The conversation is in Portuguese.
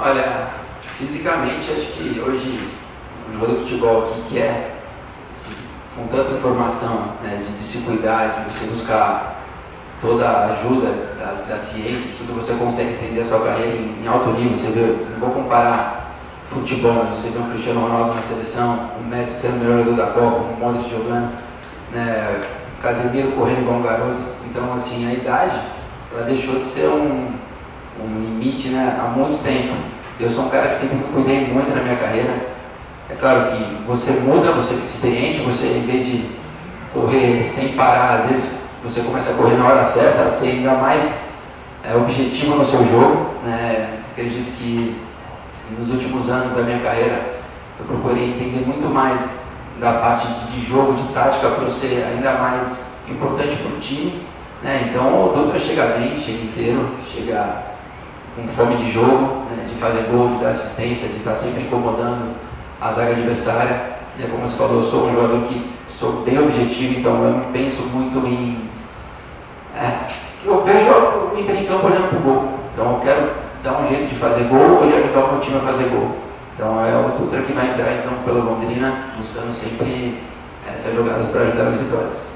Olha, fisicamente acho que hoje o jogador de futebol que quer, assim, com tanta informação, né, de, de, se cuidar, de você buscar toda a ajuda da, da ciência, tudo você consegue estender a sua carreira em, em alto nível. Você vê, não vou comparar futebol, você vê um Cristiano Ronaldo na seleção, o Messi sendo o melhor jogador da Copa, o Modric jogando, né, Casemiro correndo igual um garoto. Então, assim, a idade, ela deixou de ser um, um limite né, há muito tempo. Eu sou um cara que sempre me cuidei muito na minha carreira. É claro que você muda, você fica experiente, você em vez de correr sem parar, às vezes você começa a correr na hora certa, a ser ainda mais é, objetivo no seu jogo. Né? Acredito que nos últimos anos da minha carreira eu procurei entender muito mais da parte de, jogo, de tática, para ser ainda mais importante para o time. Né? Então o Dutra chega bem, chega inteiro, chega com fome de jogo, né? de fazer gol, de dar assistência, de estar sempre incomodando a zaga adversária. Né? Como você falou, eu sou um jogador que sou bem objetivo, então eu não penso muito em. É, eu vejo, eu entrei em campo olhando para o gol. Então eu quero dar um jeito de fazer gol ou de ajudar o meu time a fazer gol. Então é o Dutra que vai entrar em campo pela Londrina, buscando sempre essas jogadas para ajudar as vitórias.